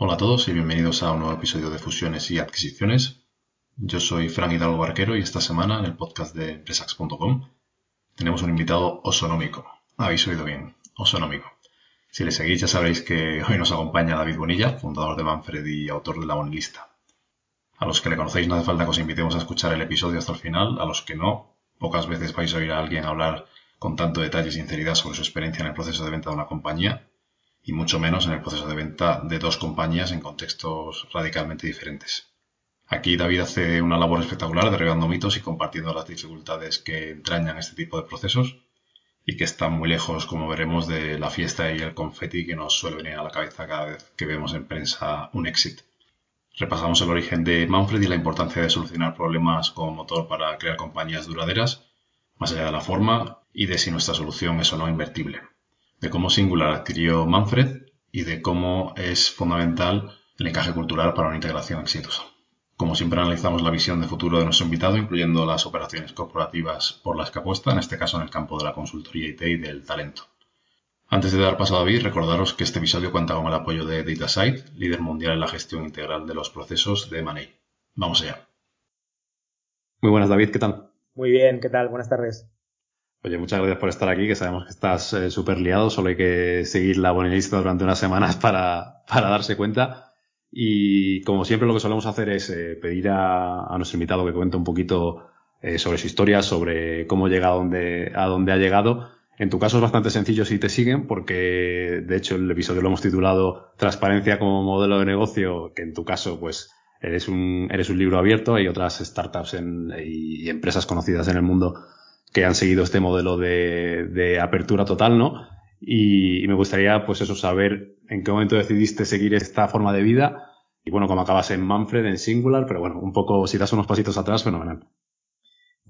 Hola a todos y bienvenidos a un nuevo episodio de Fusiones y Adquisiciones. Yo soy Frank Hidalgo Barquero y esta semana en el podcast de Empresax.com tenemos un invitado osonómico. Habéis oído bien, osonómico. Si le seguís ya sabréis que hoy nos acompaña David Bonilla, fundador de Manfred y autor de La Bonilista. A los que le conocéis no hace falta que os invitemos a escuchar el episodio hasta el final, a los que no, pocas veces vais a oír a alguien hablar con tanto detalle y sinceridad sobre su experiencia en el proceso de venta de una compañía y mucho menos en el proceso de venta de dos compañías en contextos radicalmente diferentes. Aquí David hace una labor espectacular derribando mitos y compartiendo las dificultades que entrañan este tipo de procesos y que están muy lejos, como veremos, de la fiesta y el confeti que nos suele venir a la cabeza cada vez que vemos en prensa un exit. Repasamos el origen de Manfred y la importancia de solucionar problemas como motor para crear compañías duraderas, más allá de la forma y de si nuestra solución es o no invertible de cómo Singular adquirió Manfred y de cómo es fundamental el encaje cultural para una integración exitosa. Como siempre analizamos la visión de futuro de nuestro invitado, incluyendo las operaciones corporativas por las que apuesta, en este caso en el campo de la consultoría IT y del talento. Antes de dar paso a David, recordaros que este episodio cuenta con el apoyo de DataSite, líder mundial en la gestión integral de los procesos de Money. Vamos allá. Muy buenas, David, ¿qué tal? Muy bien, ¿qué tal? Buenas tardes. Oye, muchas gracias por estar aquí, que sabemos que estás eh, súper liado, solo hay que seguir la lista durante unas semanas para, para, darse cuenta. Y como siempre lo que solemos hacer es eh, pedir a, a, nuestro invitado que cuente un poquito eh, sobre su historia, sobre cómo llega a donde, a dónde ha llegado. En tu caso es bastante sencillo si te siguen, porque de hecho el episodio lo hemos titulado Transparencia como modelo de negocio, que en tu caso pues eres un, eres un libro abierto, hay otras startups en, y empresas conocidas en el mundo que han seguido este modelo de, apertura total, ¿no? Y, me gustaría, pues eso, saber en qué momento decidiste seguir esta forma de vida y bueno, cómo acabas en Manfred, en Singular, pero bueno, un poco, si das unos pasitos atrás, fenomenal.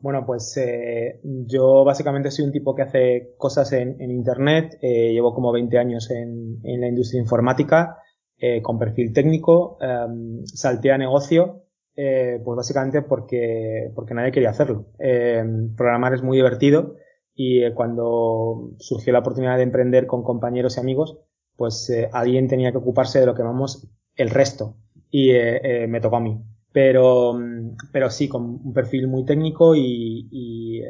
Bueno, pues eh, yo básicamente soy un tipo que hace cosas en, Internet, eh, llevo como 20 años en, en la industria informática, eh, con perfil técnico, em, salté a negocio eh, pues básicamente porque, porque nadie quería hacerlo. Eh, programar es muy divertido y eh, cuando surgió la oportunidad de emprender con compañeros y amigos, pues eh, alguien tenía que ocuparse de lo que llamamos el resto y eh, me tocó a mí. Pero, pero sí, con un perfil muy técnico y, y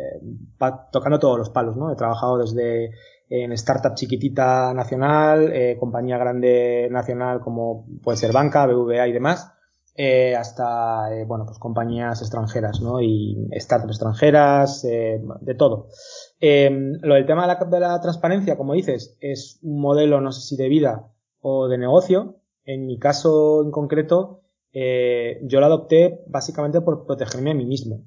tocando todos los palos, ¿no? He trabajado desde en startup chiquitita nacional, compañía grande nacional como puede ser banca, BVA y demás eh, hasta, eh, bueno, pues compañías extranjeras, ¿no? Y startups extranjeras, eh, de todo. Em, lo del tema de la, de la, transparencia, como dices, es un modelo, no sé si de vida o de negocio. En mi caso en concreto, eh, yo lo adopté básicamente por protegerme a mí mismo.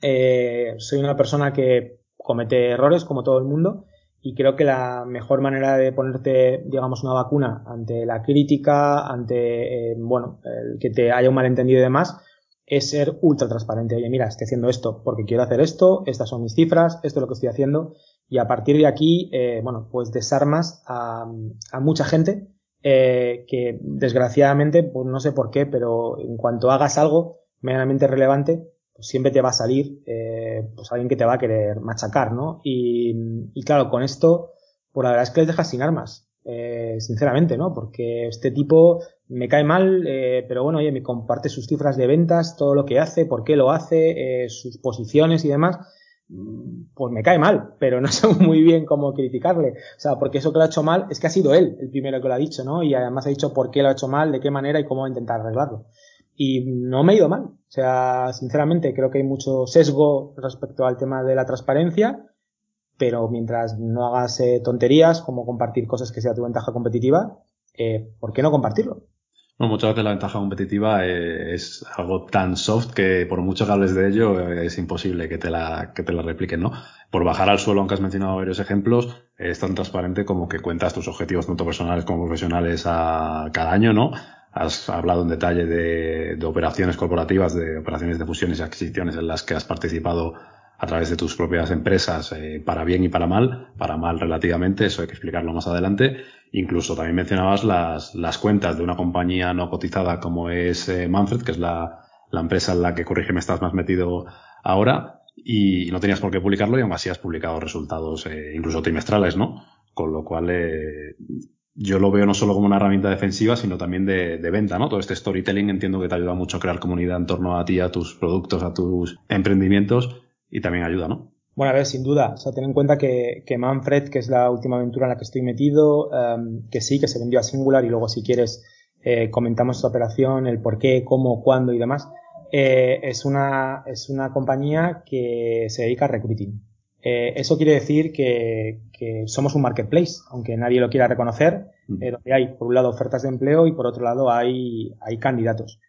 Eh, soy una persona que comete errores, como todo el mundo, y creo que la mejor manera de ponerte, digamos, una vacuna ante la crítica, ante, eh, bueno, el que te haya un malentendido y demás, es ser ultra transparente. Oye, mira, estoy haciendo esto porque quiero hacer esto, estas son mis cifras, esto es lo que estoy haciendo, y a partir de aquí, eh, bueno, pues desarmas a, a mucha gente eh, que desgraciadamente, pues no sé por qué, pero en cuanto hagas algo medianamente relevante, pues siempre te va a salir eh, pues alguien que te va a querer machacar, ¿no? Y, claro, con esto, pues la verdad es que les dejas sin armas, eh, sinceramente, ¿no? Porque este tipo me cae mal, eh, pero bueno, oye, me comparte sus cifras de ventas, todo lo que hace, por qué lo hace, eh, sus posiciones y demás, mm, pues me cae mal, pero no sé muy bien cómo criticarle. O sea, porque eso que lo ha hecho mal es que ha sido él el primero que lo ha dicho, ¿no? Y además ha dicho por qué lo ha hecho mal, de qué manera y cómo intentar arreglarlo y no me ha ido mal. O sea, sinceramente creo que hay mucho sesgo respecto al tema de la transparencia, pero mientras no hagas eh, tonterías como compartir cosas que sea tu ventaja competitiva, eh, ¿por qué no compartirlo? Bueno, muchas veces la ventaja competitiva eh, es algo tan soft que por mucho que hables de ello eh, es imposible que te la, que te la repliquen, ¿no? Por bajar al suelo, aunque has mencionado varios ejemplos, es tan transparente como que cuentas tus objetivos tanto personales como profesionales a cada año, ¿no? Has hablado en detalle de, de operaciones corporativas, de operaciones de fusiones y adquisiciones en las que has participado a través de tus propias empresas, eh, para bien y para mal, para mal relativamente, eso hay que explicarlo más adelante. Incluso también mencionabas las, las cuentas de una compañía no cotizada como es eh, Manfred, que es la, la empresa en la que, corrígeme, estás más metido ahora, y no tenías por qué publicarlo y aún así has publicado resultados eh, incluso trimestrales, ¿no? Con lo cual, eh, yo lo veo no solo como una herramienta defensiva, sino también de, de, venta, ¿no? Todo este storytelling entiendo que te ayuda mucho a crear comunidad en torno a ti, a tus productos, a tus emprendimientos y también ayuda, ¿no? Bueno, a ver, sin duda. O sea, ten en cuenta que, que Manfred, que es la última aventura en la que estoy metido, um, que sí, que se vendió a Singular y luego si quieres eh, comentamos esta operación, el por qué, cómo, cuándo y demás. Eh, es, una, es una compañía que se dedica a recruiting. Eh, eso quiere decir que, que, somos un marketplace, aunque nadie lo quiera reconocer, mm. eh, donde hay por un lado ofertas de empleo y por otro lado hay, hay candidatos.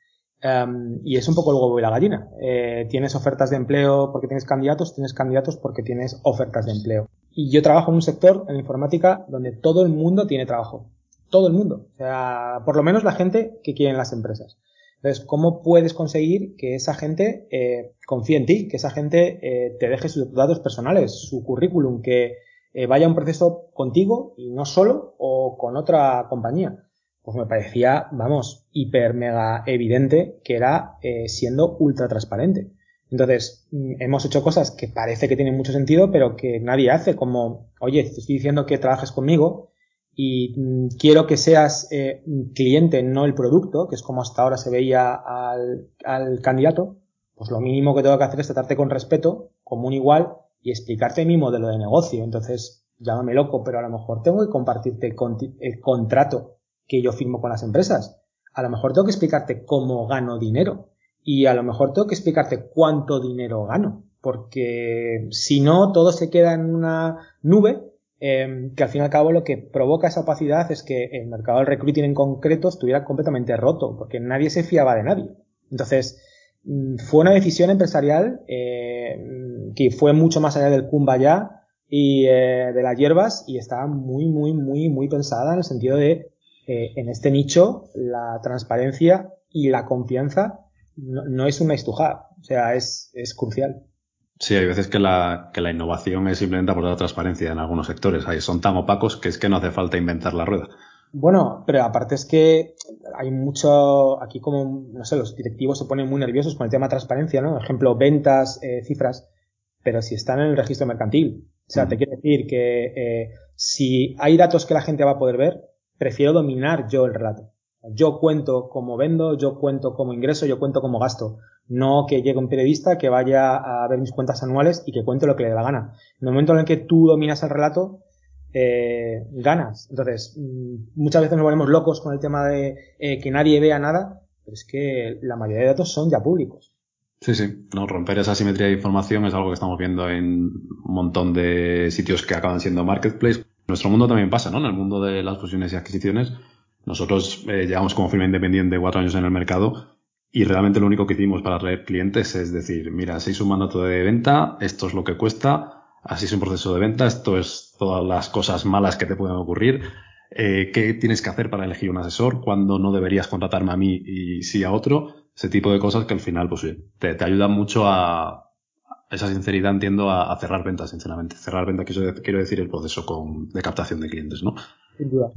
Um, y es un poco el huevo y la gallina. Eh, tienes ofertas de empleo porque tienes candidatos, tienes candidatos porque tienes ofertas de empleo. Y yo trabajo en un sector, en informática, donde todo el mundo tiene trabajo. Todo el mundo. O sea, por lo menos la gente que quieren las empresas. Entonces, ¿cómo puedes conseguir que esa gente eh, confíe en ti? Que esa gente eh, te deje sus datos personales, su currículum, que eh, vaya un proceso contigo y no solo o con otra compañía pues me parecía, vamos, hiper mega evidente que era siendo ultra transparente. Entonces, mm, hemos hecho cosas que parece que tienen mucho sentido, pero que nadie hace, como, oye, te estoy diciendo que trabajes conmigo y mm, quiero que seas eh, cliente, no el producto, que es como hasta ahora se veía al, candidato, pues lo mínimo que tengo que hacer es tratarte con respeto, como un igual, y explicarte mi modelo de negocio. Entonces, llámame loco, pero a lo mejor tengo que compartirte el contrato que yo firmo con las empresas. A lo mejor tengo que explicarte cómo gano dinero y a lo mejor tengo que explicarte cuánto dinero gano, porque si no, todo se queda en una nube eh, que al fin y al cabo lo que provoca esa opacidad es que el mercado del recruiting en concreto estuviera completamente roto, porque nadie se fiaba de nadie. Entonces, mm, fue una decisión empresarial eh, que fue mucho más allá del ya y eh, de las hierbas y estaba muy, muy, muy, muy pensada en el sentido de eh, en este nicho la transparencia y la confianza no, no es una estuja, o sea, es, es crucial. Sí, hay veces que la, que la innovación es simplemente aportar transparencia en algunos sectores. Ahí son tan opacos que es que no hace falta inventar la rueda. Bueno, pero aparte es que hay mucho, aquí como, no sé, los directivos se ponen muy nerviosos con el tema de transparencia, ¿no? Por ejemplo, ventas, eh, cifras, pero si están en el registro mercantil. O sea, te quiere decir que eh, si hay datos que la gente va a poder ver, prefiero dominar yo el relato. Yo cuento cómo vendo, yo cuento cómo ingreso, yo cuento cómo gasto. No que llegue un periodista que vaya a ver mis cuentas anuales y que cuente lo que le dé la gana. En el momento en el que tú dominas el relato, eh, ganas. Entonces, mm, muchas veces nos volvemos locos con el tema de eh, que nadie vea nada, pero es que la mayoría de datos son ya públicos. Sí, sí. No, romper esa simetría de información es algo que estamos viendo en un montón de sitios que acaban siendo marketplace nuestro mundo también pasa, ¿no? En el mundo de las fusiones y adquisiciones, nosotros eh, llevamos como firma independiente cuatro años en el mercado y realmente lo único que hicimos para atraer clientes es decir, mira, si es un mandato de venta, esto es lo que cuesta, así es un proceso de venta, esto es todas las cosas malas que te pueden ocurrir, eh, qué tienes que hacer para elegir un asesor, cuándo no deberías contratarme a mí y sí a otro, ese tipo de cosas que al final pues te, te ayudan mucho a, esa sinceridad entiendo a, cerrar ventas, sinceramente. Cerrar ventas, quiero, quiero decir el proceso con, de captación de clientes, ¿no? Sin duda.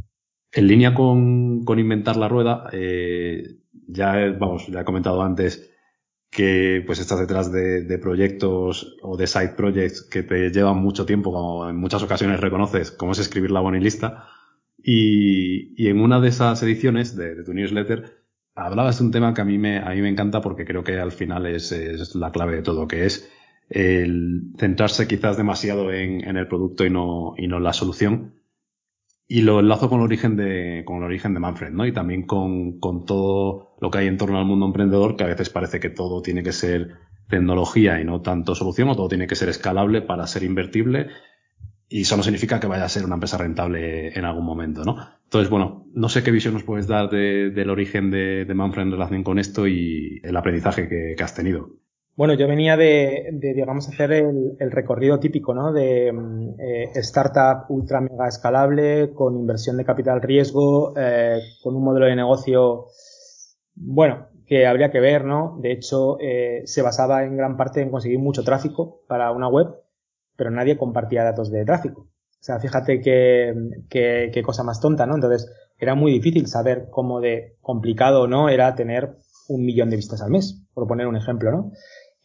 En línea con, con inventar la rueda, eh, ya, vamos, ya he comentado antes que pues estás detrás de, proyectos o de side projects que te llevan mucho tiempo, como en muchas ocasiones reconoces, como es escribir la bonilista. Y, y en una de esas ediciones de, tu newsletter hablabas de un tema que a mí me, a mí me encanta porque creo que al final es, es la clave de todo, que es el centrarse quizás demasiado en, en, el producto y no, y no en la solución. Y lo enlazo con el origen de, con el origen de Manfred, ¿no? Y también con, con todo lo que hay en torno al mundo emprendedor, que a veces parece que todo tiene que ser tecnología y no tanto solución, o todo tiene que ser escalable para ser invertible. y eso no significa que vaya a ser una empresa rentable en algún momento, ¿no? Entonces, bueno, no sé qué visión nos puedes dar del origen de, Manfred en relación con esto y el aprendizaje que, has tenido. Bueno, yo venía de, digamos, hacer el, recorrido típico, ¿no? De mm, eh, startup ultra mega escalable, con inversión de capital riesgo, eh, con un modelo de negocio, bueno, que habría que ver, ¿no? De hecho, eh, se basaba en gran parte en conseguir mucho tráfico para una web pero nadie compartía datos de tráfico. O sea, fíjate qué, qué, cosa más tonta, ¿no? Entonces, era muy difícil saber cómo de complicado o no era tener un millón de vistas al mes, por poner un ejemplo, ¿no?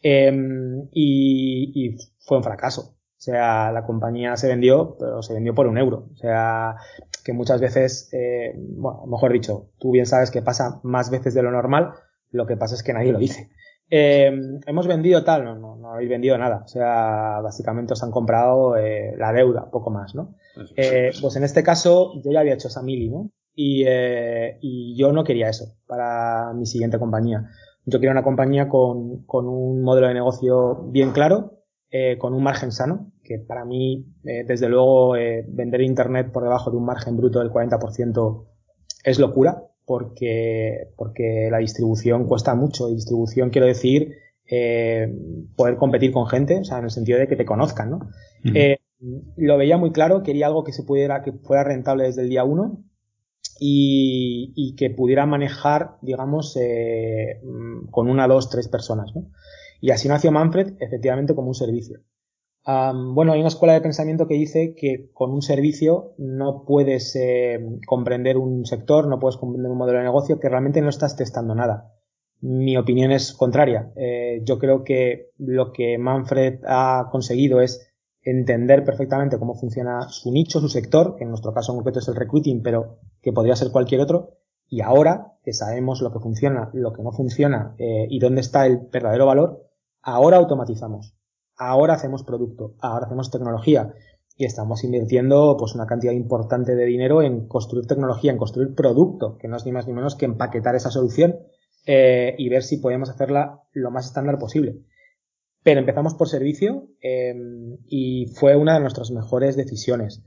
Em, y, y, fue un fracaso. O sea, la compañía se vendió, pero se vendió por un euro. O sea, que muchas veces, eh, bueno, mejor dicho, tú bien sabes que pasa más veces de lo normal, lo que pasa es que nadie lo dice. Eh, hemos vendido tal, no, no, no habéis vendido nada. O sea, básicamente os han comprado eh, la deuda, poco más, ¿no? Eh, pues en este caso, yo ya había hecho esa mili, ¿no? Y, eh, y yo no quería eso para mi siguiente compañía. Yo quería una compañía con, con un modelo de negocio bien claro, eh, con un margen sano, que para mí, eh, desde luego, eh, vender Internet por debajo de un margen bruto del 40% es locura porque, porque la distribución cuesta mucho. Y distribución quiero decir poder competir con gente, o sea, en el sentido de que te conozcan, ¿no? lo veía muy claro, quería algo que se pudiera, que fuera rentable desde el día uno y, que pudiera manejar, digamos, eh, con una, dos, tres personas, ¿no? Y así nació Manfred, efectivamente, como un servicio bueno, hay una escuela de pensamiento que dice que con un servicio no puedes eh, comprender un sector, no puedes comprender un modelo de negocio, que realmente no estás testando nada. Mi opinión es contraria. Eh, yo creo que lo que Manfred ha conseguido es entender perfectamente cómo funciona su nicho, su sector, que en nuestro caso en concreto es el recruiting, pero que podría ser cualquier otro. Y ahora que sabemos lo que funciona, lo que no funciona eh, y dónde está el verdadero valor, ahora automatizamos ahora hacemos producto, ahora hacemos tecnología y estamos invirtiendo pues una cantidad importante de dinero en construir tecnología, en construir producto, que no es ni más ni menos que empaquetar esa solución eh, y ver si podemos hacerla lo más estándar posible. Pero empezamos por servicio eh, y fue una de nuestras mejores decisiones.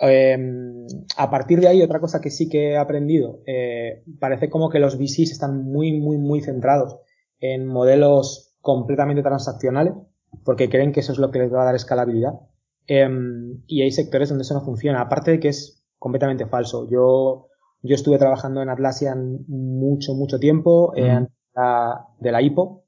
Eh, a partir de ahí, otra cosa que sí que he aprendido, eh, parece como que los VCs están muy, muy, muy centrados en modelos completamente transaccionales porque creen que eso es lo que les va a dar escalabilidad. Em, y hay sectores donde eso no funciona, aparte de que es completamente falso. Yo, yo estuve trabajando en Atlassian mucho, mucho tiempo, eh, de la IPO,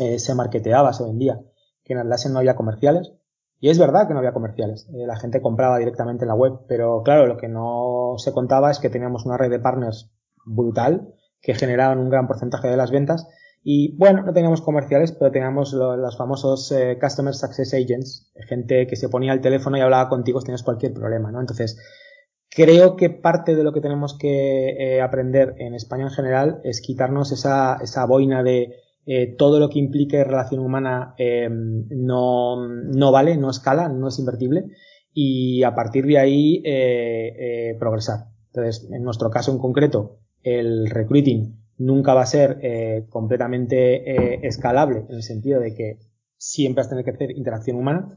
eh, se marketeaba, se vendía, que en Atlassian no había comerciales. Y es verdad que no había comerciales, eh, la gente compraba directamente en la web, pero claro, lo que no se contaba es que teníamos una red de partners brutal que generaban un gran porcentaje de las ventas y bueno, no teníamos comerciales, pero teníamos los famosos eh, Customer Success Agents, gente que se ponía al teléfono y hablaba contigo si tienes cualquier problema, ¿no? Entonces, creo que parte de lo que tenemos que eh, aprender en España en general es quitarnos esa, esa boina de eh, todo lo que implique relación humana no, no vale, no escala, no es invertible y a partir de ahí progresar. Entonces, en nuestro caso en concreto, el recruiting nunca va a ser eh, completamente eh, escalable en el sentido de que siempre vas a tener que hacer interacción humana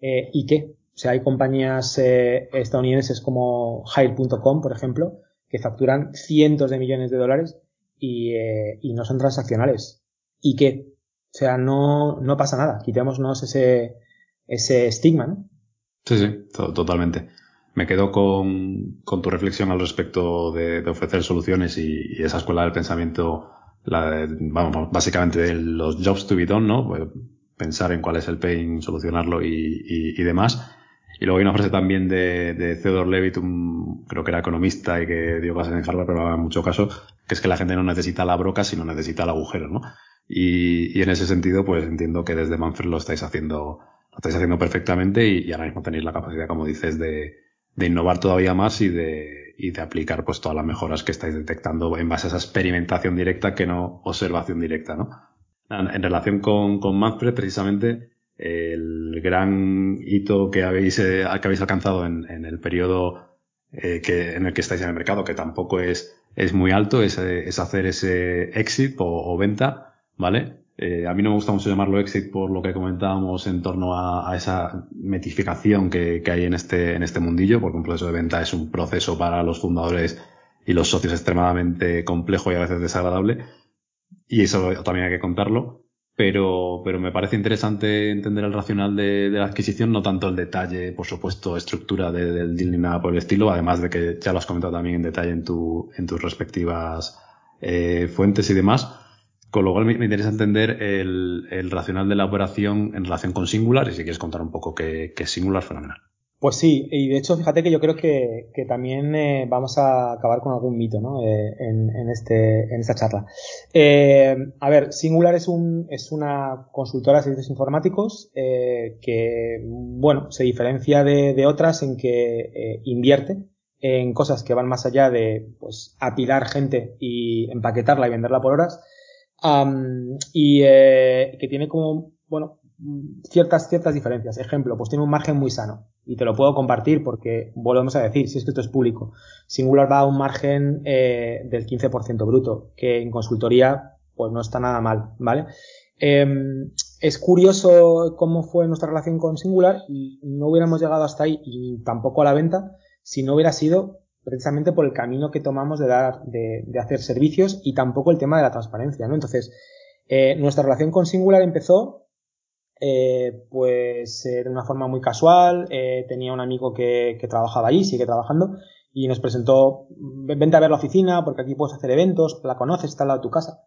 eh, y que, o sea, hay compañías eh, estadounidenses como Hire.com, por ejemplo, que facturan cientos de millones de dólares eh, y no son transaccionales. Y que, o sea, no, no pasa nada, quitémonos ese, ese estigma, ¿no? Sí, sí, totalmente me quedo con, con, tu reflexión al respecto de, ofrecer soluciones y, y, esa escuela del pensamiento, la de, vamos, básicamente de los jobs to be done, ¿no? Pues pensar en cuál es el pain, solucionarlo y, y, y, demás. Y luego hay una frase también de, de Theodore Levitt, un, creo que era economista y que dio clases en Harvard, pero en mucho caso, que es que la gente no necesita la broca, sino necesita el agujero, ¿no? Y, y en ese sentido, pues entiendo que desde Manfred lo estáis haciendo, lo estáis haciendo perfectamente y, ahora mismo tenéis la capacidad, como dices, de, de innovar todavía más y de, y de aplicar pues todas las mejoras que estáis detectando en base a esa experimentación directa que no observación directa, ¿no? En relación con, con Manfred, precisamente, el gran hito que habéis, eh, que habéis alcanzado en, en el periodo eh, que, en el que estáis en el mercado, que tampoco es, es muy alto, es, es hacer ese exit o, o venta, ¿vale? Eh, a mí no me gusta mucho llamarlo exit por lo que comentábamos en torno a, esa metificación que, hay en este, en este mundillo, porque un proceso de venta es un proceso para los fundadores y los socios extremadamente complejo y a veces desagradable. Y eso también hay que contarlo. Pero, pero me parece interesante entender el racional de, la adquisición, no tanto el detalle, por supuesto, estructura del deal ni nada por el estilo, además de que ya lo has comentado también en detalle en, tu, en tus respectivas eh, fuentes y demás. Con lo cual me, interesa entender el, racional de la operación en relación con Singular y si quieres contar un poco qué, qué es Singular, fenomenal. Pues sí, y de hecho fíjate que yo creo que, también eh, vamos a acabar con algún mito ¿no? Eh, este, en esta charla. Eh, a ver, Singular es, un, es una consultora de servicios informáticos que, bueno, se diferencia de, de otras en que invierte en cosas que van más allá de pues, apilar gente y empaquetarla y venderla por horas, y que tiene como, bueno, ciertas, ciertas diferencias. Ejemplo, pues tiene un margen muy sano y te lo puedo compartir porque volvemos a decir, si es que esto es público, Singular va a un margen eh, del 15% bruto, que en consultoría pues no está nada mal, ¿vale? Eh, es curioso cómo fue nuestra relación con Singular y no hubiéramos llegado hasta ahí y tampoco a la venta si no hubiera sido precisamente por el camino que tomamos de dar, de, de hacer servicios y tampoco el tema de la transparencia, ¿no? Entonces, eh, nuestra relación con Singular empezó eh, pues eh, de una forma muy casual. Eh, tenía un amigo que, trabajaba allí, sigue trabajando, y nos presentó, vente a ver la oficina porque aquí puedes hacer eventos, la conoces, está al lado de tu casa.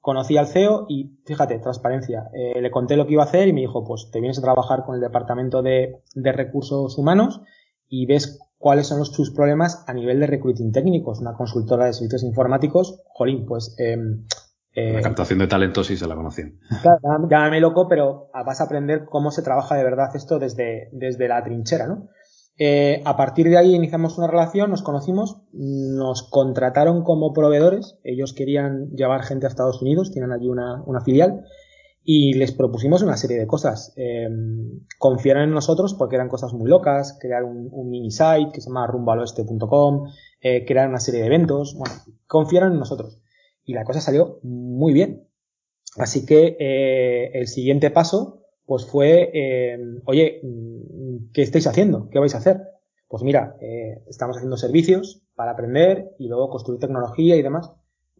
Conocí al CEO y fíjate, transparencia. Eh, le conté lo que iba a hacer y me dijo, pues te vienes a trabajar con el departamento de, de recursos humanos y ves cuáles son los, sus problemas a nivel de recruiting técnicos. Una consultora de servicios informáticos, jolín, pues eh, eh, la captación de talentos sí se la conocían. Claro, llámame loco, pero vas a aprender cómo se trabaja de verdad esto desde, desde la trinchera, ¿no? Eh, a partir de ahí iniciamos una relación, nos conocimos, nos contrataron como proveedores, ellos querían llevar gente a Estados Unidos, tienen allí una, una filial, y les propusimos una serie de cosas. Eh, confiaron en nosotros porque eran cosas muy locas, crear un, mini site que se llama rumbaloeste.com, eh, crear una serie de eventos, bueno, confiaron en nosotros y la cosa salió muy bien. Así que eh, el siguiente paso pues fue, eh, oye, ¿qué estáis haciendo? ¿Qué vais a hacer? Pues mira, eh, estamos haciendo servicios para aprender y luego construir tecnología y demás.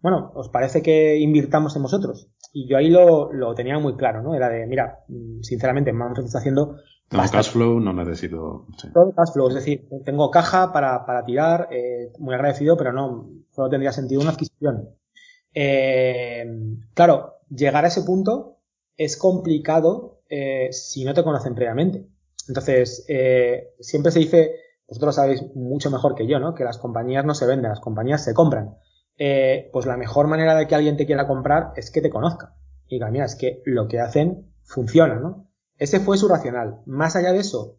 Bueno, ¿os parece que invirtamos en vosotros? Y yo ahí lo, lo tenía muy claro, ¿no? Era de, mira, sinceramente, Manfred está haciendo... Tengo cash flow, no necesito... Sí. Todo cash flow, es decir, tengo caja para, para tirar, eh, muy agradecido, pero no, solo tendría sentido una adquisición. Eh, claro, llegar a ese punto es complicado eh, si no te conocen previamente. Entonces, eh, siempre se dice, vosotros sabéis mucho mejor que yo, ¿no? Que las compañías no se venden, las compañías se compran. Eh, pues la mejor manera de que alguien te quiera comprar es que te conozca. Y diga, mira, es que lo que hacen funciona, ¿no? Ese fue su racional. Más allá de eso,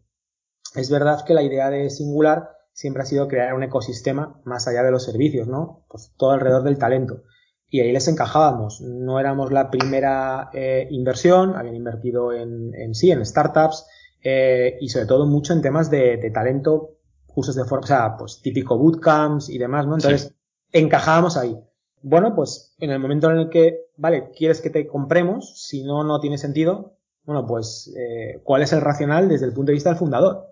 es verdad que la idea de Singular siempre ha sido crear un ecosistema más allá de los servicios, ¿no? Pues todo alrededor del talento y ahí les encajábamos. No éramos la primera eh, inversión, habían invertido en, en, sí, en startups eh, y sobre todo mucho en temas de, de, talento, cursos de forma, o sea, pues típico bootcamps y demás, ¿no? Entonces, sí. Encajábamos ahí. Bueno, pues en el momento en el que, vale, quieres que te compremos, si no, no tiene sentido, bueno, pues, eh, ¿cuál es el racional desde el punto de vista del fundador?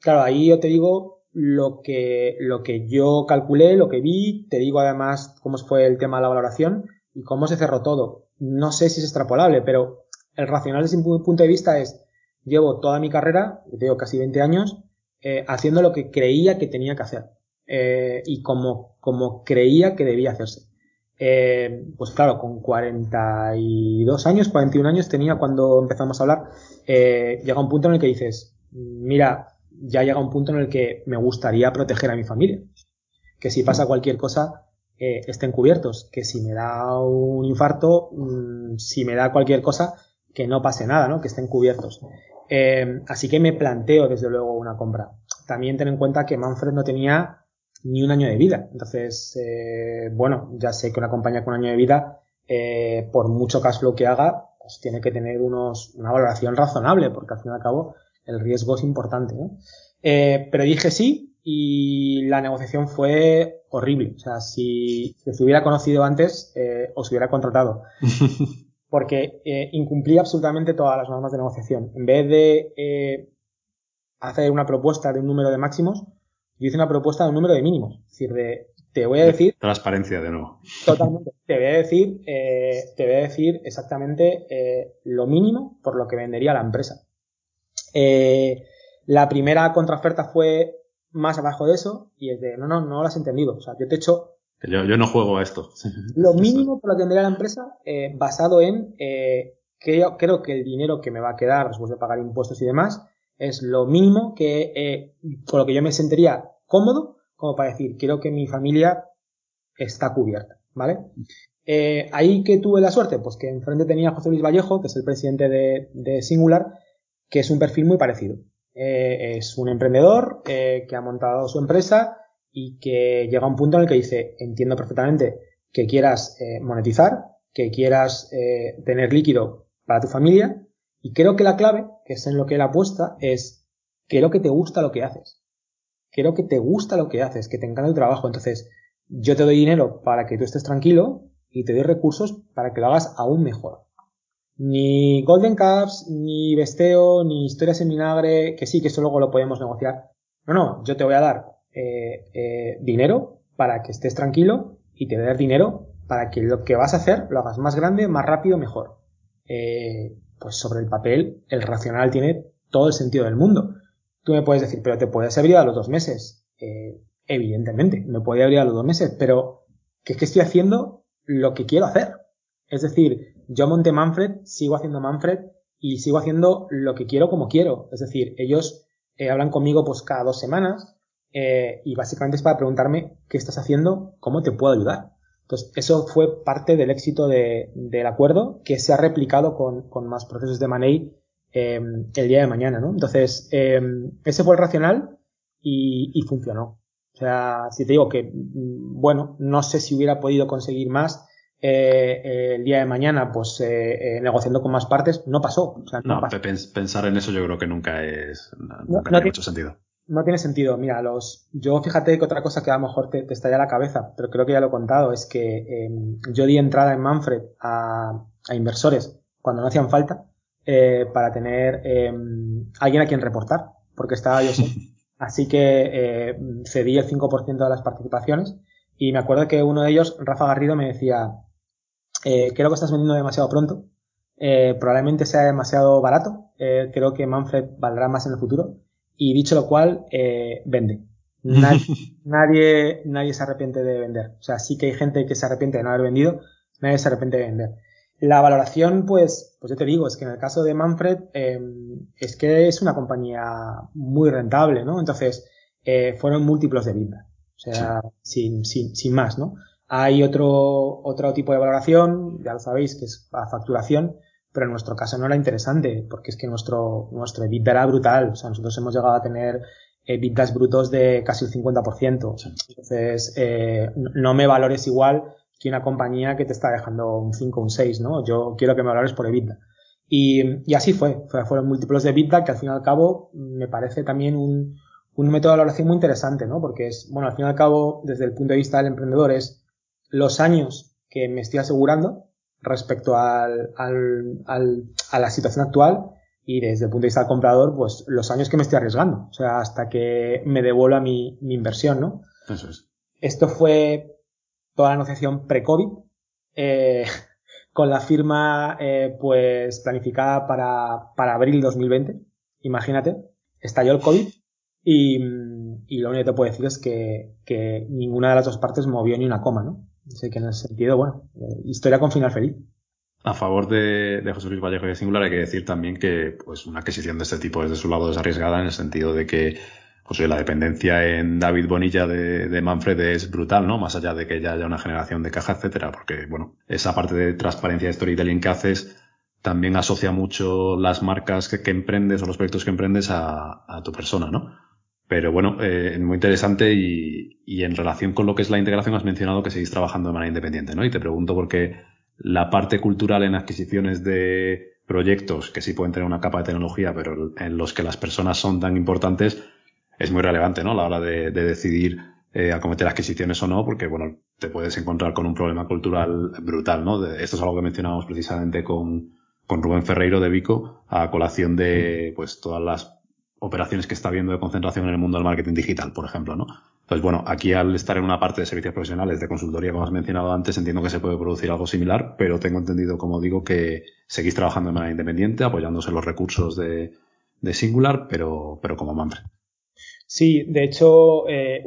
Claro, ahí yo te digo, lo que, lo que yo calculé, lo que vi, te digo además cómo fue el tema de la valoración y cómo se cerró todo. No sé si es extrapolable, pero el racional desde mi punto de vista es, llevo toda mi carrera, tengo casi 20 años, eh, haciendo lo que creía que tenía que hacer eh, y como, como creía que debía hacerse. Eh, pues claro, con 42 años, 41 años tenía cuando empezamos a hablar, eh, llega un punto en el que dices, mira, ya llega un punto en el que me gustaría proteger a mi familia. Que si pasa cualquier cosa, estén cubiertos. Que si me da un infarto, mmm, si me da cualquier cosa, que no pase nada, ¿no? Que estén cubiertos. Así que me planteo desde luego una compra. También ten en cuenta que Manfred no tenía ni un año de vida. Entonces, eh, bueno, ya sé que una compañía con un año de vida, eh, por mucho cash flow que haga, pues tiene que tener unos, una valoración razonable, porque al fin y al cabo, el riesgo es importante. ¿no? Eh, pero dije sí y la negociación fue horrible. O sea, si, si os hubiera conocido antes, eh, os hubiera contratado. porque incumplía absolutamente todas las normas de negociación. En vez de hacer una propuesta de un número de máximos, yo hice una propuesta de un número de mínimos. Es decir, de, te voy a decir... Transparencia de nuevo. Totalmente. Te voy a decir, eh, te voy a decir exactamente eh, lo mínimo por lo que vendería la empresa. Eh, la primera contraoferta fue más abajo de eso y es de, no, no, no lo has entendido. O sea, yo te he hecho yo, yo no juego a esto. Lo mínimo por lo que tendría la empresa, eh, basado en eh, que yo creo que el dinero que me va a quedar después de pagar impuestos y demás, es lo mínimo que eh, con lo que yo me sentiría cómodo como para decir, quiero que mi familia está cubierta, ¿vale? Eh, ahí que tuve la suerte, pues que enfrente tenía José Luis Vallejo, que es el presidente de, de Singular, que es un perfil muy parecido. Eh, es un emprendedor eh, que ha montado su empresa y que llega a un punto en el que dice, entiendo perfectamente que quieras eh, monetizar, que quieras eh, tener líquido para tu familia, y creo que la clave, que es en lo que él apuesta, es creo que te gusta lo que haces. Creo que te gusta lo que haces, que te encanta el trabajo. Entonces, yo te doy dinero para que tú estés tranquilo y te doy recursos para que lo hagas aún mejor. Ni Golden Caps, ni Besteo, ni historias en vinagre, que sí, que eso luego lo podemos negociar. No, no, yo te voy a dar eh, eh, dinero para que estés tranquilo y te voy a dar dinero para que lo que vas a hacer lo hagas más grande, más rápido, mejor. Eh, pues sobre el papel, el racional tiene todo el sentido del mundo. Tú me puedes decir, pero te puedes abrir a los dos meses. Eh, evidentemente, me puede abrir a los dos meses, pero que es que estoy haciendo lo que quiero hacer. Es decir, yo monté Manfred, sigo haciendo Manfred y sigo haciendo lo que quiero como quiero. Es decir, ellos eh, hablan conmigo pues cada dos semanas eh, y básicamente es para preguntarme qué estás haciendo, cómo te puedo ayudar. Entonces, eso fue parte del éxito de, del acuerdo que se ha replicado con, con más procesos de Money eh, el día de mañana, ¿no? Entonces, eh, ese fue el racional y, y, funcionó. O sea, si te digo que, mm, bueno, no sé si hubiera podido conseguir más eh, el día de mañana, pues eh, negociando con más partes, no pasó. O sea, no, no pasó. pensar en eso yo creo que nunca es, nunca no, tiene mucho sentido no tiene sentido. Mira, los, yo fíjate que otra cosa que a lo mejor te, te estalla la cabeza, pero creo que ya lo he contado, es que eh, yo di entrada en Manfred a, a inversores cuando no hacían falta eh, para tener eh, alguien a quien reportar, porque estaba yo solo. Así que eh, cedí el 5% de las participaciones y me acuerdo que uno de ellos, Rafa Garrido, me decía, eh, creo que estás vendiendo demasiado pronto, eh, probablemente sea demasiado barato, eh, creo que Manfred valdrá más en el futuro y dicho lo cual, eh, vende. Nadie, nadie, nadie se arrepiente de vender. O sea, sí que hay gente que se arrepiente de no haber vendido, nadie se arrepiente de vender. La valoración, pues, pues yo te digo, es que en el caso de Manfred, eh, es que es una compañía muy rentable, ¿no? Entonces, eh, fueron múltiplos de vida. O sea, sí. sin, sin, sin más, ¿no? Hay otro, otro tipo de valoración, ya lo sabéis, que es la facturación, pero en nuestro caso no era interesante, porque es que nuestro, nuestro EBITDA era brutal. O sea, nosotros hemos llegado a tener EBITDAs brutos de casi el 50%. Entonces, eh, no me valores igual que una compañía que te está dejando un 5 o un 6, ¿no? Yo quiero que me valores por EBITDA. Y, y así fue. Fueron múltiplos de EBITDA que al fin y al cabo me parece también un, un método de valoración muy interesante, ¿no? Porque es, bueno, al fin y al cabo, desde el punto de vista del emprendedor es los años que me estoy asegurando respecto al, al, al, a la situación actual y desde el punto de vista del comprador, pues los años que me estoy arriesgando, o sea, hasta que me devuelva mi, mi inversión, ¿no? Eso es. Esto fue toda la negociación pre-COVID, eh, con la firma, eh, pues, planificada para, para abril 2020. Imagínate, estalló el COVID y, y lo único que te puedo decir es que, que ninguna de las dos partes movió ni una coma, ¿no? Así que en ese sentido, bueno, eh, historia con final feliz. A favor de, de, José Luis Vallejo y de Singular hay que decir también que pues una adquisición de este tipo desde su lado es arriesgada en el sentido de que pues, la dependencia en David Bonilla de, Manfred es brutal, ¿no? Más allá de que ya haya una generación de caja, etcétera, porque bueno, esa parte de transparencia de storytelling que haces también asocia mucho las marcas que, emprendes o los proyectos que emprendes a tu persona, ¿no? Pero bueno, eh, muy interesante y, y, en relación con lo que es la integración has mencionado que seguís trabajando de manera independiente, ¿no? Y te pregunto porque la parte cultural en adquisiciones de proyectos que sí pueden tener una capa de tecnología, pero en los que las personas son tan importantes, es muy relevante, ¿no? A la hora de, de decidir eh, acometer adquisiciones o no, porque bueno, te puedes encontrar con un problema cultural brutal, ¿no? esto es algo que mencionábamos precisamente con, con Rubén Ferreiro de Vico, a colación de pues todas las operaciones que está viendo de concentración en el mundo del marketing digital, por ejemplo, ¿no? Entonces, bueno, aquí al estar en una parte de servicios profesionales de consultoría, como has mencionado antes, entiendo que se puede producir algo similar, pero tengo entendido, como digo, que seguís trabajando de manera independiente, apoyándose en los recursos de, de Singular, pero, pero como Manfred. Sí, de hecho, eh,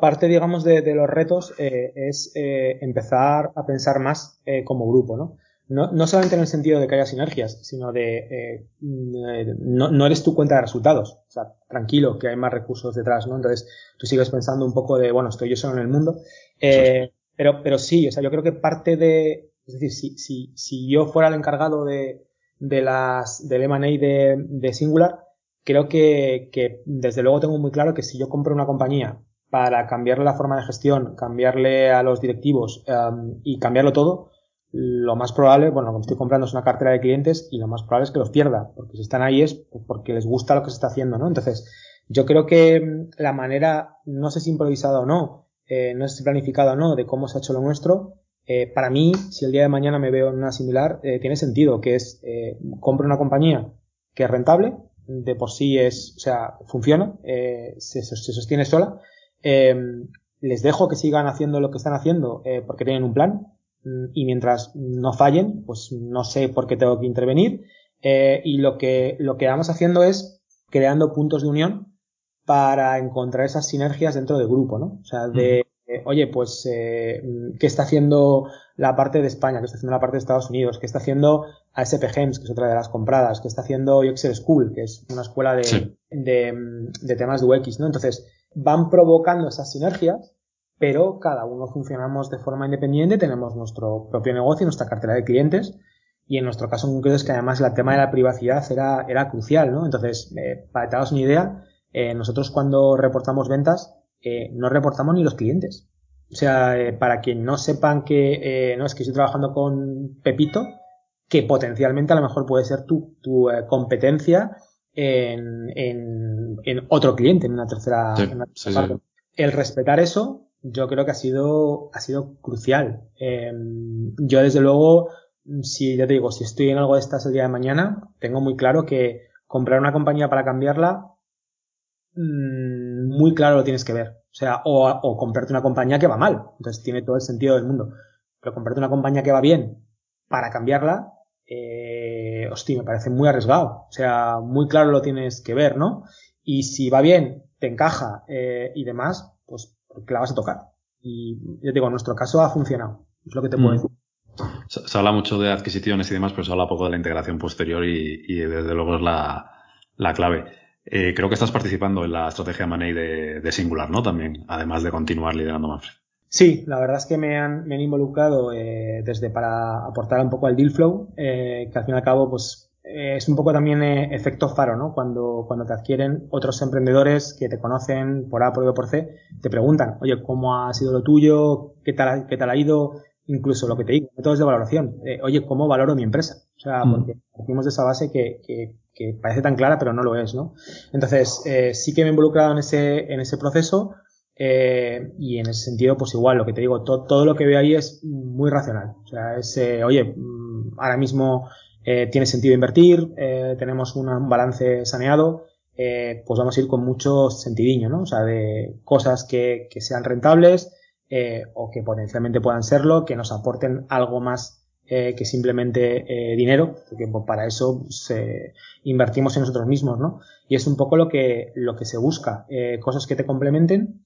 parte, digamos, de, los retos eh, es eh, empezar a pensar más como grupo, ¿no? ¿No? No solamente en el sentido de que haya sinergias, sino de no, no, eres tu cuenta de resultados. O sea, tranquilo, que hay más recursos detrás, ¿no? Entonces, tú sigues pensando un poco de, bueno, estoy yo solo en el mundo. pero, pero sí, o sea, yo creo que parte de, es decir, si, si, si yo fuera el encargado de, de las, del M&A de, de Singular, creo que, que, desde luego tengo muy claro que si yo compro una compañía para cambiarle la forma de gestión, cambiarle a los directivos um, y cambiarlo todo, lo más probable, bueno, lo que estoy comprando es una cartera de clientes y lo más probable es que los pierda, porque si están ahí es porque les gusta lo que se está haciendo, ¿no? Entonces, yo creo que mm, la manera, no sé si improvisada o no, eh, no sé si planificada o no, de cómo se ha hecho lo nuestro, eh, para mí, si el día de mañana me veo en una similar, eh, tiene sentido, que es, eh, compro una compañía que es rentable, de por sí es, o sea, funciona, eh, se, sostiene sola. Les dejo que sigan haciendo lo que están haciendo porque tienen un plan y mientras no fallen, pues no sé por qué tengo que intervenir. Eh, y lo que, lo que vamos haciendo es creando puntos de unión para encontrar esas sinergias dentro del grupo, ¿no? O sea, de, eh, oye, pues, eh, ¿qué está haciendo la parte de España? ¿Qué está haciendo la parte de Estados Unidos? ¿Qué está haciendo ASP Gems, que es otra de las compradas? ¿Qué está haciendo Excel School, que es una escuela de, de, de, temas de UX, ¿no? Entonces, van provocando esas sinergias, pero cada uno funcionamos de forma independiente, tenemos nuestro propio negocio, nuestra cartera de clientes, y en nuestro caso en concreto es que además el tema de la privacidad era, era crucial, ¿no? Entonces, eh, para que te hagas una idea, eh, nosotros cuando reportamos ventas, eh, no reportamos ni los clientes. O sea, eh, para que no sepan que no es que estoy trabajando con Pepito, que potencialmente a lo mejor puede ser tu, tu eh, competencia en, en, en, otro cliente, en una tercera, sí, en una sí, parte. sí. El respetar eso, yo creo que ha sido, ha sido crucial. Em, yo desde luego, si ya te digo, si estoy en algo de estas el día de mañana, tengo muy claro que comprar una compañía para cambiarla muy claro lo tienes que ver. O sea, o, o, comprarte una compañía que va mal. Entonces tiene todo el sentido del mundo. Pero comprarte una compañía que va bien para cambiarla, eh, hostia, me parece muy arriesgado. O sea, muy claro lo tienes que ver, ¿no? Y si va bien, te encaja eh, y demás, pues porque la vas a tocar. Y yo te digo, en nuestro caso ha funcionado. Es lo que te puedo decir. Se, se, habla mucho de adquisiciones y demás, pero se habla poco de la integración posterior y, y desde luego es la, la clave. Eh, creo que estás participando en la estrategia Money de, de, Singular, ¿no? También, además de continuar liderando Manfred. Sí, la verdad es que me han, me han involucrado eh, desde para aportar un poco al deal flow, eh, que al fin y al cabo, pues eh, es un poco también efecto faro, ¿no? Cuando, cuando te adquieren otros emprendedores que te conocen por A, por B, por C, te preguntan, oye, ¿cómo ha sido lo tuyo? ¿Qué tal, qué tal ha ido? Incluso lo que te digo, métodos de valoración. oye, ¿cómo valoro mi empresa? O sea, mm. porque partimos de esa base que, que que parece tan clara, pero no lo es, ¿no? Entonces, eh, sí que me he involucrado en ese, en ese proceso eh, y en ese sentido, pues igual, lo que te digo, to, todo lo que veo ahí es muy racional. O sea, es, eh, oye, mm, ahora mismo eh, tiene sentido invertir, eh, tenemos un balance saneado, eh, pues vamos a ir con mucho sentidiño, ¿no? O sea, de cosas que, que sean rentables o que potencialmente puedan serlo, que nos aporten algo más que simplemente dinero, porque pues, para eso eh, invertimos en nosotros mismos, ¿no? Y es un poco lo que, lo que se busca, cosas que te complementen.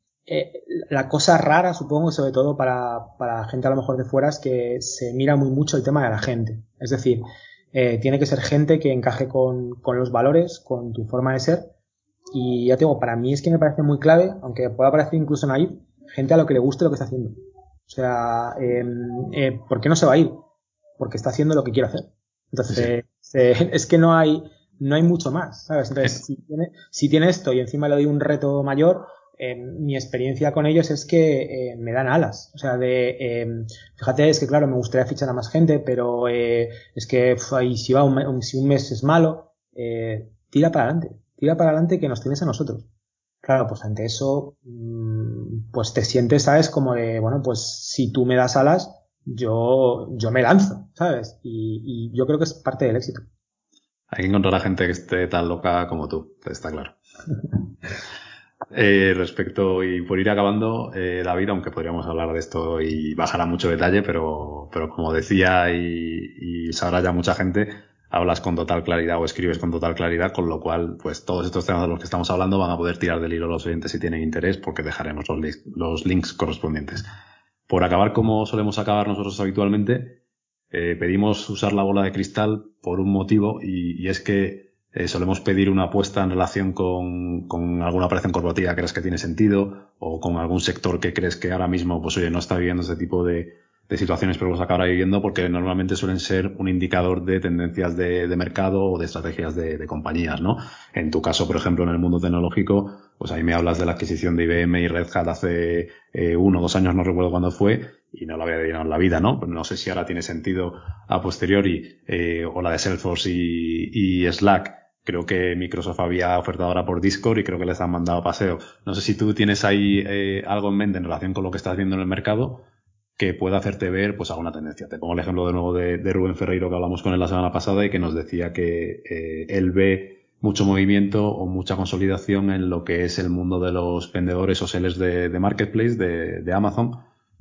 La cosa rara, supongo, sobre todo para, para gente a lo mejor de fuera, es que se mira muy mucho el tema de la gente. Es decir, eh, tiene que ser gente que encaje con, con los valores, con tu forma de ser. Y ya te digo, para mí es que me parece muy clave, aunque pueda parecer incluso naive, gente a lo que le guste lo que está haciendo. O sea, eh, eh, ¿por qué no se va a ir? porque está haciendo lo que quiere hacer. Entonces, sí. eh, es que no hay, no hay mucho más, ¿sabes? Entonces, si tiene, si tiene esto y encima le doy un reto mayor, eh, mi experiencia con ellos es que eh, me dan alas. O sea, de, eh, fíjate, es que claro, me gustaría fichar a más gente, pero es que pf, si va un, un, si un mes es malo, tira para adelante, tira para adelante que nos tienes a nosotros. Claro, pues ante eso, mmm, pues te sientes, ¿sabes? Como de, bueno, pues si tú me das alas, yo, yo me lanzo, ¿sabes? Y, y yo creo que es parte del éxito. Hay que encontrar a gente que esté tan loca como tú, está claro. Eh, respecto, y por ir acabando, eh, David, aunque podríamos hablar de esto y bajar a mucho detalle, pero, pero como decía y, y sabrá ya mucha gente, hablas con total claridad o escribes con total claridad, con lo cual, pues todos estos temas de los que estamos hablando van a poder tirar del hilo los oyentes si tienen interés, porque dejaremos los, los links correspondientes. Por acabar como solemos acabar nosotros habitualmente, eh, pedimos usar la bola de cristal por un motivo y, y es que eh, solemos pedir una apuesta en relación con, con, alguna operación corporativa que crees que tiene sentido o con algún sector que crees que ahora mismo, pues oye, no está viviendo ese tipo de, de situaciones, pero los acabará viviendo porque normalmente suelen ser un indicador de tendencias de, de mercado o de estrategias de, de, compañías, ¿no? En tu caso, por ejemplo, en el mundo tecnológico, pues ahí me hablas de la adquisición de IBM y Red Hat hace eh, uno o dos años, no recuerdo cuándo fue, y no la había llenado en la vida, ¿no? No sé si ahora tiene sentido a posteriori, eh, o la de Salesforce y, y Slack, creo que Microsoft había ofertado ahora por Discord y creo que les han mandado paseo. No sé si tú tienes ahí eh, algo en mente en relación con lo que estás viendo en el mercado que pueda hacerte ver pues alguna tendencia. Te pongo el ejemplo de nuevo de, de Rubén Ferreiro que hablamos con él la semana pasada y que nos decía que eh, él ve mucho movimiento o mucha consolidación en lo que es el mundo de los vendedores o sellers de, de marketplace de, de, Amazon,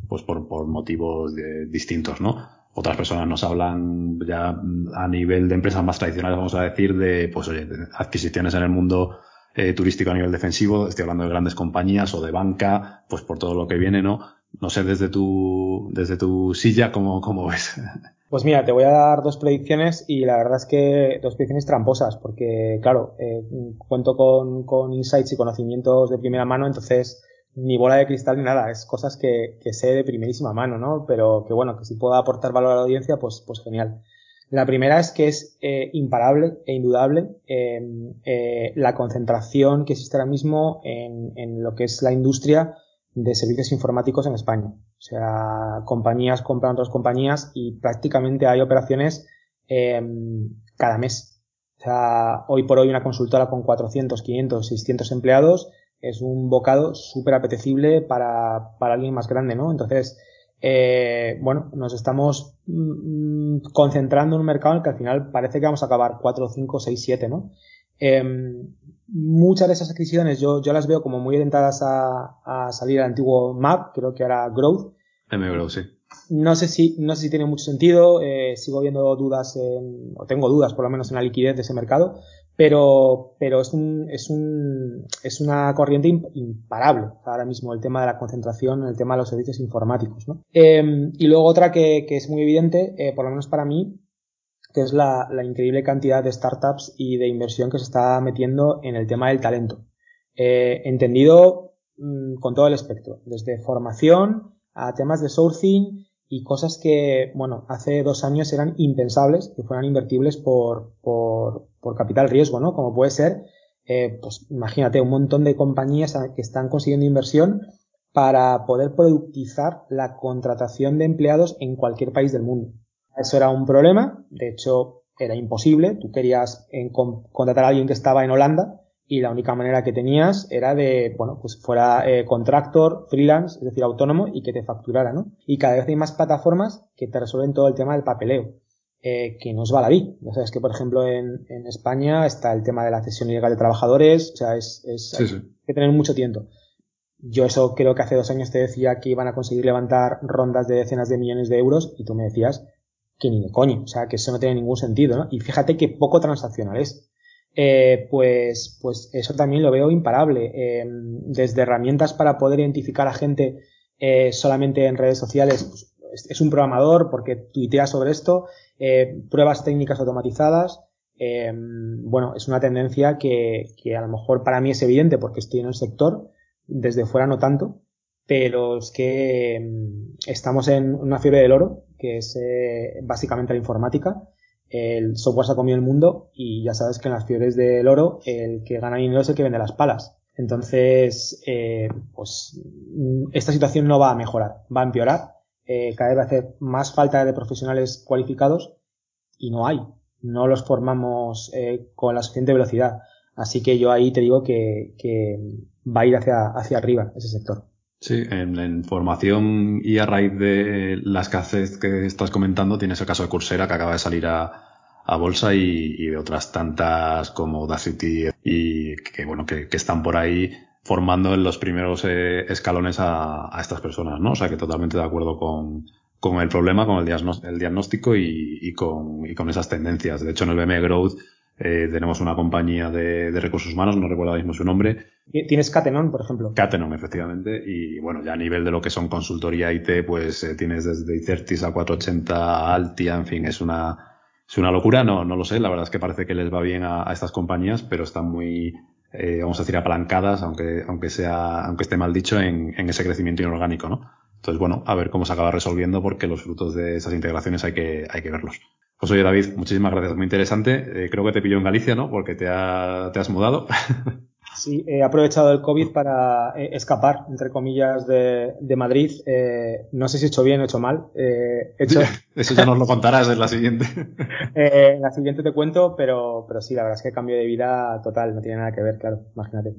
pues por, por motivos distintos, ¿no? otras personas nos hablan ya a nivel de empresas más tradicionales, vamos a decir, de, pues oye, adquisiciones en el mundo eh, turístico a nivel defensivo, estoy hablando de grandes compañías o de banca, pues por todo lo que viene, ¿no? No sé desde tu, desde tu silla cómo, cómo ves. Pues mira, te voy a dar dos predicciones y la verdad es que dos predicciones tramposas, porque claro, eh, cuento con, con insights y conocimientos de primera mano, entonces ni bola de cristal ni nada, es cosas que, que sé de primerísima mano, ¿no? Pero que bueno, que si puedo aportar valor a la audiencia, pues, pues genial. La primera es que es eh, imparable e indudable eh, eh, la concentración que existe ahora mismo en, en, lo que es la industria de servicios informáticos en España. O sea, compañías compran otras compañías y prácticamente hay operaciones em, cada mes. O sea, hoy por hoy una consultora con 400, 500, 600 empleados es un bocado súper apetecible para, para alguien más grande, ¿no? Entonces, eh, bueno, nos estamos mm, concentrando en un mercado en el que al final parece que vamos a acabar 4, 5, 6, 7, ¿no? Eh, muchas de esas adquisiciones yo, yo las veo como muy orientadas a, a salir al antiguo MAP, creo que era Growth. M-Growth, sí. No sé si, no sé si tiene mucho sentido, eh, sigo viendo dudas en, o tengo dudas por lo menos en la liquidez de ese mercado, pero, pero es, un, es, un, es una corriente imparable ahora mismo el tema de la concentración en el tema de los servicios informáticos. ¿no? Eh, y luego otra que, que es muy evidente, eh, por lo menos para mí, que es la, la, increíble cantidad de startups y de inversión que se está metiendo en el tema del talento. Eh, entendido mmm, con todo el espectro, desde formación a temas de sourcing y cosas que, bueno, hace dos años eran impensables que fueran invertibles por, por, por capital riesgo, ¿no? Como puede ser, eh, pues imagínate, un montón de compañías que están consiguiendo inversión para poder productizar la contratación de empleados en cualquier país del mundo. Eso era un problema, de hecho era imposible, tú querías en, con, contratar a alguien que estaba en Holanda y la única manera que tenías era de, bueno, pues fuera eh, contractor, freelance, es decir, autónomo y que te facturara, ¿no? Y cada vez hay más plataformas que te resuelven todo el tema del papeleo, eh, que nos va la vida. Ya sabes que, por ejemplo, en, en, España está el tema de la cesión ilegal de trabajadores, o sea, es, es sí, sí. hay que tener mucho tiempo. Yo eso creo que hace dos años te decía que iban a conseguir levantar rondas de decenas de millones de euros y tú me decías que ni de coño, o sea, que eso no tiene ningún sentido, ¿no? Y fíjate que poco transaccional es eh, pues, pues eso también lo veo imparable. Eh, desde herramientas para poder identificar a gente eh, solamente en redes sociales, pues, es un programador porque tuitea sobre esto, pruebas técnicas automatizadas. Bueno, es una tendencia que, que a lo mejor para mí es evidente porque estoy en el sector, desde fuera no tanto, pero es que mm, estamos en una fiebre del oro, que es básicamente la informática, el software se ha comido el mundo y ya sabes que en las fiebres del oro el que gana dinero es el que vende las palas. Entonces, eh, pues esta situación no va a mejorar, va a empeorar. Eh, cada vez va a hacer más falta de profesionales cualificados y no hay. No los formamos eh, con la suficiente velocidad. Así que yo ahí te digo que, que va a ir hacia, hacia arriba ese sector. Sí, en, formación y a raíz de la escasez que estás comentando, tienes el caso de Coursera que acaba de salir a, bolsa y, de otras tantas como Audacity y que bueno, que, están por ahí formando en los primeros eh, escalones a, estas personas, ¿no? O sea que totalmente de acuerdo con, con el problema, con el, diagnóstico y, y, con, y con esas tendencias. De hecho, en el BME Growth eh, tenemos una compañía de, recursos humanos, no recuerdo ahora mismo su nombre. Tienes Catenon, por ejemplo. Catenon, efectivamente. Y bueno, ya a nivel de lo que son consultoría IT, pues eh, tienes desde Icertis a 480 Altia, en fin, es una, es una locura. No, no lo sé. La verdad es que parece que les va bien a, estas compañías, pero están muy, eh, vamos a decir, apalancadas, aunque, aunque sea, aunque esté mal dicho, en, en ese crecimiento inorgánico, ¿no? Entonces, bueno, a ver cómo se acaba resolviendo porque los frutos de esas integraciones hay que, hay que verlos. Pues oye, David, muchísimas gracias, muy interesante. Eh, creo que te pilló en Galicia, ¿no? Porque te, te has mudado. Sí, he aprovechado el COVID para eh, escapar, entre comillas, de, de Madrid. Eh, no sé si he hecho bien o he hecho mal. Eh, hecho... Eso ya nos lo contarás en la siguiente. en la siguiente te cuento, pero, pero sí, la verdad es que cambio de vida total, no tiene nada que ver, claro, imagínate.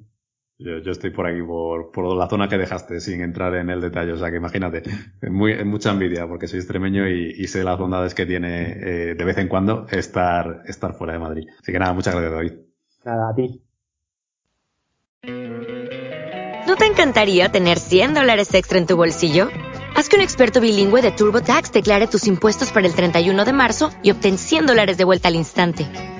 Yo, yo, estoy por aquí, por, por la zona que dejaste, sin entrar en el detalle. O sea que imagínate, muy, mucha envidia, porque soy extremeño y, y sé las bondades que tiene eh, de vez en cuando estar, estar fuera de Madrid. Así que nada, muchas gracias, David. Nada, a ti. ¿No te encantaría tener 100 dólares extra en tu bolsillo? Haz que un experto bilingüe de TurboTax declare tus impuestos para el 31 de marzo y obtén 100 dólares de vuelta al instante.